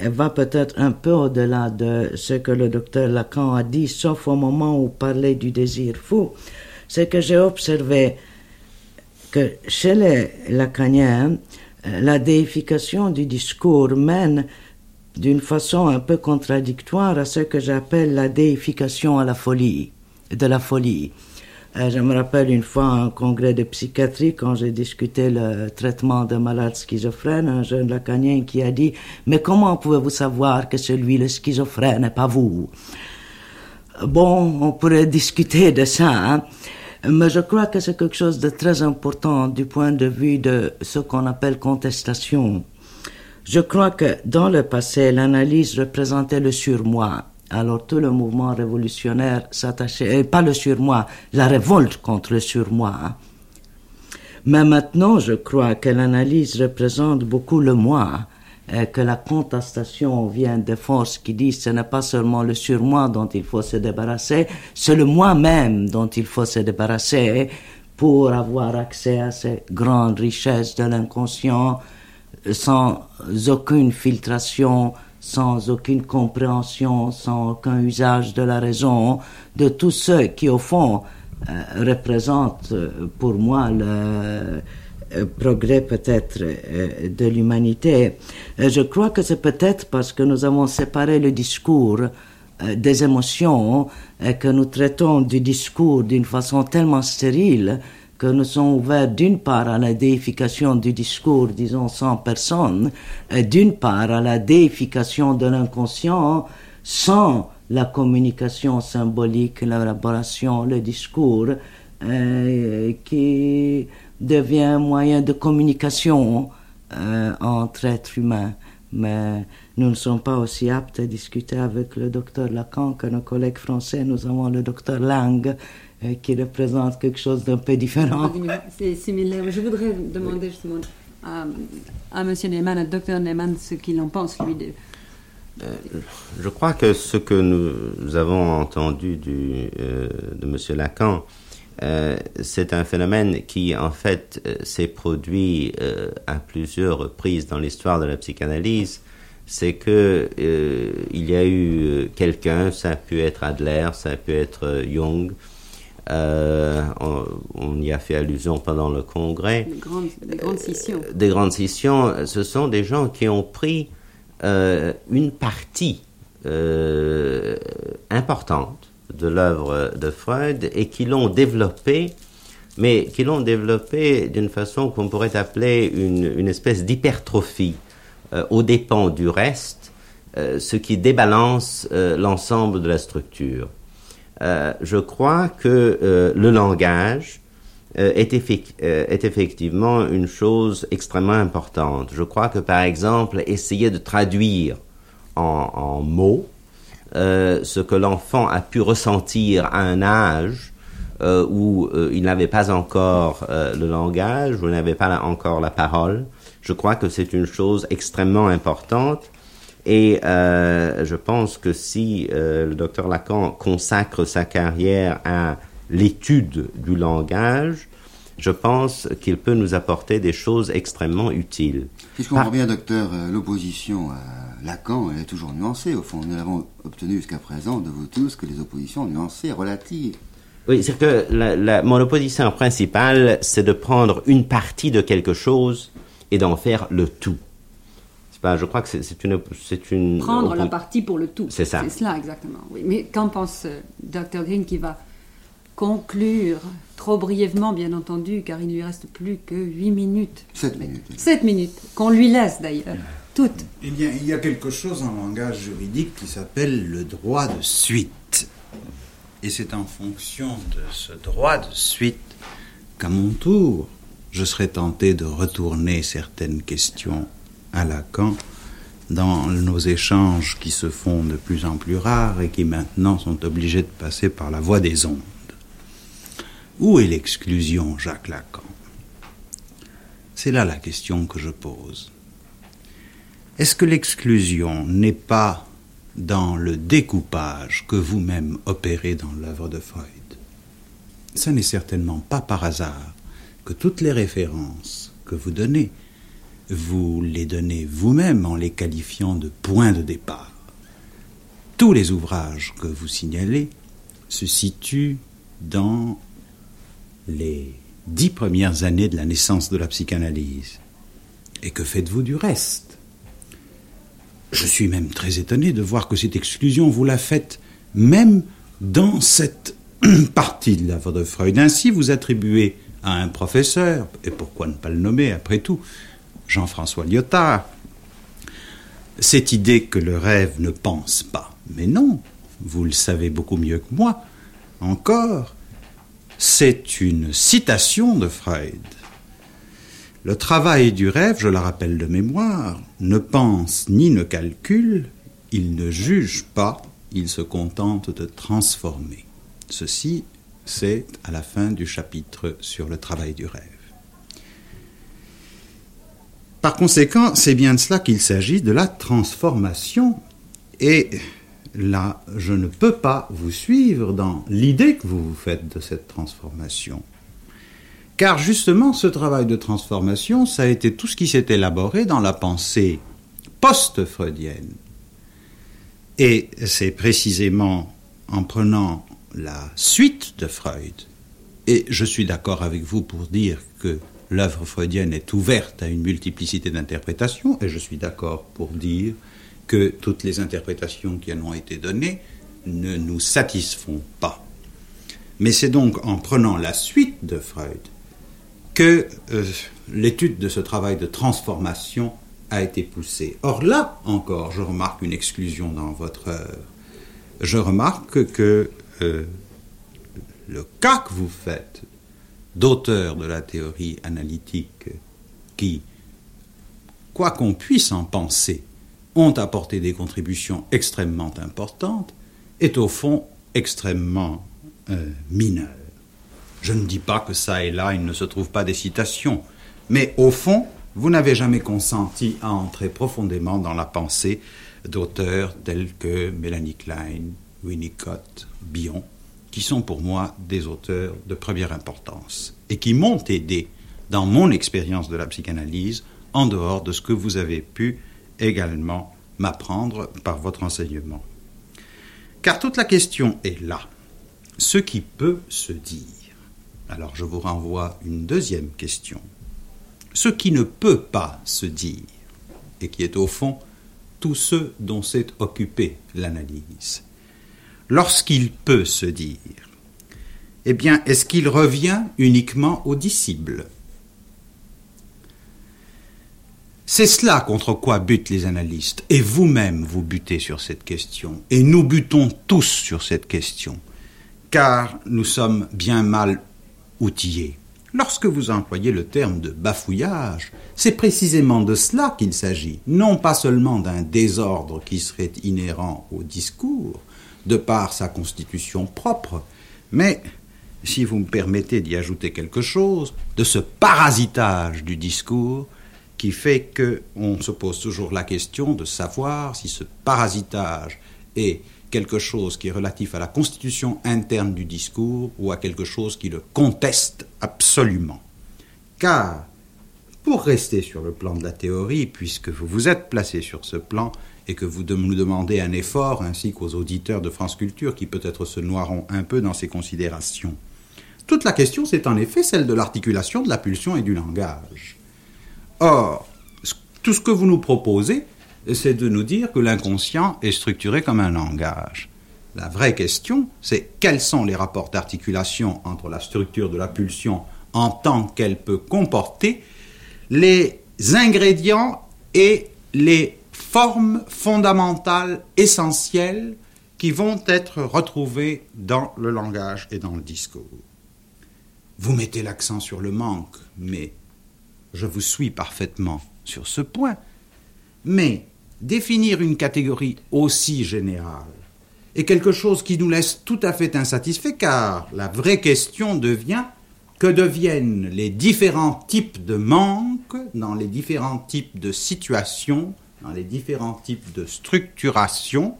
va peut-être un peu au-delà de ce que le docteur Lacan a dit, sauf au moment où parlait du désir fou, c'est que j'ai observé que chez les Lacaniens, la déification du discours mène d'une façon un peu contradictoire à ce que j'appelle la déification à la folie, de la folie. Euh, je me rappelle une fois un congrès de psychiatrie quand j'ai discuté le traitement de malades schizophrènes, un jeune lacanien qui a dit Mais comment pouvez-vous savoir que celui le schizophrène n'est pas vous? Bon, on pourrait discuter de ça, hein. mais je crois que c'est quelque chose de très important du point de vue de ce qu'on appelle contestation. Je crois que dans le passé, l'analyse représentait le surmoi. Alors tout le mouvement révolutionnaire s'attachait, et pas le surmoi, la révolte contre le surmoi. Mais maintenant, je crois que l'analyse représente beaucoup le moi, et que la contestation vient des forces qui disent ce n'est pas seulement le surmoi dont il faut se débarrasser, c'est le moi-même dont il faut se débarrasser pour avoir accès à ces grandes richesses de l'inconscient, sans aucune filtration, sans aucune compréhension, sans aucun usage de la raison, de tous ceux qui, au fond, euh, représentent euh, pour moi le euh, progrès peut-être de l'humanité. Je crois que c'est peut-être parce que nous avons séparé le discours des émotions et que nous traitons du discours d'une façon tellement stérile nous sommes ouverts d'une part à la déification du discours, disons, sans personne, et d'une part à la déification de l'inconscient sans la communication symbolique, l'élaboration, le discours, euh, qui devient un moyen de communication euh, entre êtres humains. Mais nous ne sommes pas aussi aptes à discuter avec le docteur Lacan que nos collègues français. Nous avons le docteur Lang euh, qui représente quelque chose d'un peu différent. C'est similaire. Je voudrais demander justement à, à M. Neyman, à Dr Neyman, ce qu'il en pense, lui. De... Euh, je crois que ce que nous avons entendu du, euh, de M. Lacan euh, c'est un phénomène qui, en fait, euh, s'est produit euh, à plusieurs reprises dans l'histoire de la psychanalyse. C'est que il y a eu quelqu'un, ça a pu être Adler, ça a pu être Jung. On, on, y a fait allusion pendant le congrès. Des grandes, des grandes scissions. des grandes scissions. Ce sont des gens qui ont pris une partie importante de l'œuvre de Freud et qui l'ont développé, mais qui l'ont développé d'une façon qu'on pourrait appeler une, espèce d'hypertrophie euh, aux dépens du reste, euh, ce qui débalance euh, l'ensemble de la structure. Je crois que le langage est, est, effectivement une chose extrêmement importante. Je crois que par exemple, essayer de traduire en, en mots euh, ce que l'enfant a pu ressentir à un âge euh, où euh, il n'avait pas encore le langage, où il n'avait pas encore la parole. Je crois que c'est une chose extrêmement importante. Et je pense que si le docteur Lacan consacre sa carrière à l'étude du langage, je pense qu'il peut nous apporter des choses extrêmement utiles. Si je comprends bien, docteur, l'opposition à Lacan, elle est toujours nuancée. Au fond, nous avons obtenu jusqu'à présent de vous tous que les oppositions nuancées, relatives. Oui, c'est que la, mon opposition principale, c'est de prendre une partie de quelque chose et d'en faire le tout. Pas, je crois que c'est une, c'est une. Prendre la partie pour le tout. C'est ça. C'est cela exactement. Oui. Mais qu'en pense euh, Dr Green qui va conclure trop brièvement, bien entendu, car il ne lui reste plus que 8 minutes. 7 minutes. 7 minutes, qu'on lui laisse d'ailleurs. Toutes. Y, a, il y a quelque chose en langage juridique qui s'appelle le droit de suite. Et c'est en fonction de ce droit de suite qu'à mon tour, je serais tenté de retourner certaines questions à Lacan dans nos échanges qui se font de plus en plus rares et qui maintenant sont obligés de passer par la voie des ondes. Où est l'exclusion, Jacques Lacan? C'est là la question que je pose. Est-ce que l'exclusion n'est pas dans le découpage que vous-même opérez dans l'œuvre de Freud? Ce n'est certainement pas par hasard que toutes les références que vous donnez, vous les donnez vous-même en les qualifiant de points de départ. Tous les ouvrages que vous signalez se situent dans les dix premières années de la naissance de la psychanalyse. Et que faites-vous du reste? Je suis même très étonné de voir que cette exclusion, vous la faites même dans cette partie de l'œuvre de Freud. Ainsi, vous attribuez à un professeur, et pourquoi ne pas le nommer après tout, Jean-François Lyotard, cette idée que le rêve ne pense pas. Mais non, vous le savez beaucoup mieux que moi. Encore, c'est une citation de Freud. Le travail du rêve, je le rappelle de mémoire, ne pense ni ne calcule, il ne juge pas, il se contente de transformer. Ceci, c'est à la fin du chapitre sur le travail du rêve. Par conséquent, c'est bien de cela qu'il s'agit, de la transformation. Et là, je ne peux pas vous suivre dans l'idée que vous vous faites de cette transformation. Car justement, ce travail de transformation, ça a été tout ce qui s'est élaboré dans la pensée post-freudienne. Et c'est précisément en prenant la suite de Freud, et je suis d'accord avec vous pour dire que l'œuvre freudienne est ouverte à une multiplicité d'interprétations, et je suis d'accord pour dire que toutes les interprétations qui en ont été données ne nous satisfont pas. Mais c'est donc en prenant la suite de Freud que euh, l'étude de ce travail de transformation a été poussée. Or là encore, je remarque une exclusion dans votre œuvre. Je remarque que euh, le cas que vous faites d'auteur de la théorie analytique qui, quoi qu'on puisse en penser, ont apporté des contributions extrêmement importantes, est au fond extrêmement euh, mineur. Je ne dis pas que ça et là, il ne se trouve pas des citations, mais au fond, vous n'avez jamais consenti à entrer profondément dans la pensée d'auteurs tels que Mélanie Klein, Winnicott, Bion, qui sont pour moi des auteurs de première importance et qui m'ont aidé dans mon expérience de la psychanalyse en dehors de ce que vous avez pu également m'apprendre par votre enseignement. Car toute la question est là. Ce qui peut se dire. Alors je vous renvoie une deuxième question. Ce qui ne peut pas se dire, et qui est au fond tout ce dont s'est occupé l'analyse. Lorsqu'il peut se dire, eh bien, est-ce qu'il revient uniquement aux disciples? C'est cela contre quoi butent les analystes, et vous-même vous butez sur cette question, et nous butons tous sur cette question, car nous sommes bien mal outillés. Lorsque vous employez le terme de bafouillage, c'est précisément de cela qu'il s'agit, non pas seulement d'un désordre qui serait inhérent au discours, de par sa constitution propre, mais, si vous me permettez d'y ajouter quelque chose, de ce parasitage du discours qui fait qu'on se pose toujours la question de savoir si ce parasitage est quelque chose qui est relatif à la constitution interne du discours ou à quelque chose qui le conteste absolument. Car, pour rester sur le plan de la théorie, puisque vous vous êtes placé sur ce plan et que vous nous demandez un effort, ainsi qu'aux auditeurs de France Culture qui peut-être se noieront un peu dans ces considérations, toute la question c'est en effet celle de l'articulation de la pulsion et du langage. Or, tout ce que vous nous proposez, c'est de nous dire que l'inconscient est structuré comme un langage. La vraie question, c'est quels sont les rapports d'articulation entre la structure de la pulsion en tant qu'elle peut comporter les ingrédients et les formes fondamentales essentielles qui vont être retrouvées dans le langage et dans le discours. Vous mettez l'accent sur le manque, mais je vous suis parfaitement sur ce point, mais définir une catégorie aussi générale est quelque chose qui nous laisse tout à fait insatisfaits car la vraie question devient que deviennent les différents types de manques dans les différents types de situations, dans les différents types de structurations,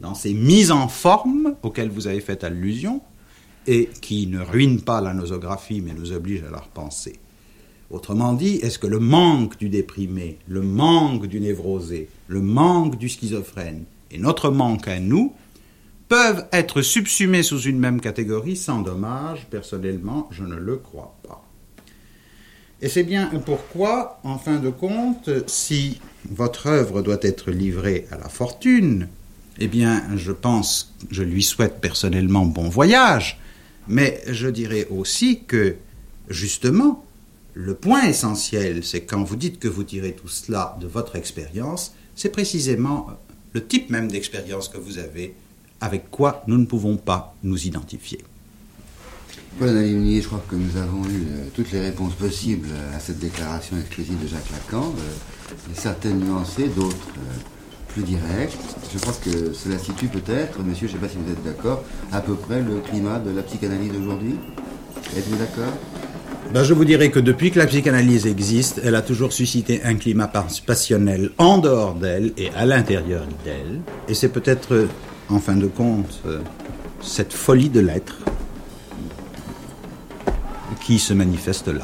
dans ces mises en forme auxquelles vous avez fait allusion et qui ne ruinent pas la nosographie mais nous obligent à la repenser. Autrement dit, est-ce que le manque du déprimé, le manque du névrosé, le manque du schizophrène et notre manque à nous peuvent être subsumés sous une même catégorie sans dommage Personnellement, je ne le crois pas. Et c'est bien pourquoi, en fin de compte, si votre œuvre doit être livrée à la fortune, eh bien, je pense, je lui souhaite personnellement bon voyage, mais je dirais aussi que, justement, le point essentiel, c'est quand vous dites que vous tirez tout cela de votre expérience, c'est précisément le type même d'expérience que vous avez, avec quoi nous ne pouvons pas nous identifier. Voilà, je crois que nous avons eu euh, toutes les réponses possibles à cette déclaration exclusive de Jacques Lacan, euh, certaines nuancées, d'autres euh, plus directes. Je crois que cela situe peut-être, monsieur, je ne sais pas si vous êtes d'accord, à peu près le climat de la psychanalyse d'aujourd'hui. Êtes-vous d'accord? Ben, je vous dirais que depuis que la psychanalyse existe, elle a toujours suscité un climat passionnel en dehors d'elle et à l'intérieur d'elle. Et c'est peut-être, en fin de compte, euh, cette folie de l'être qui se manifeste là.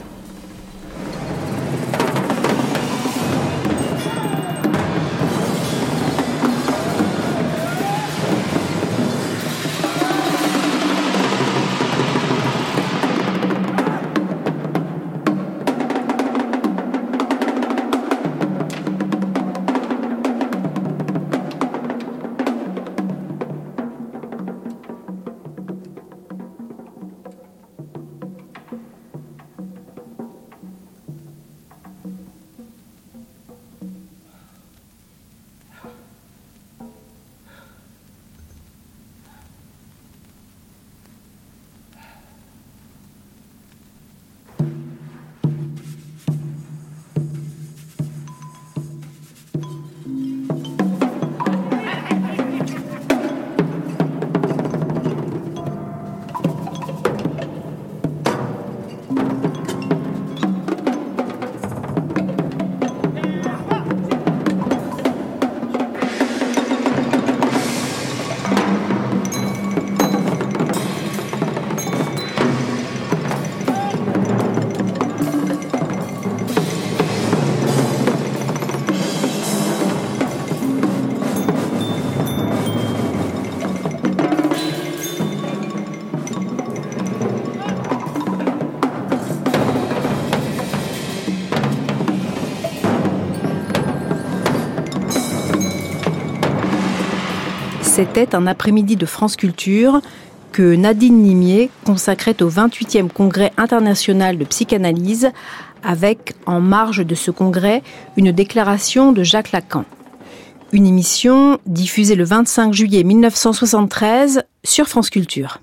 C'était un après-midi de France Culture que Nadine Nimier consacrait au 28e congrès international de psychanalyse avec, en marge de ce congrès, une déclaration de Jacques Lacan. Une émission diffusée le 25 juillet 1973 sur France Culture.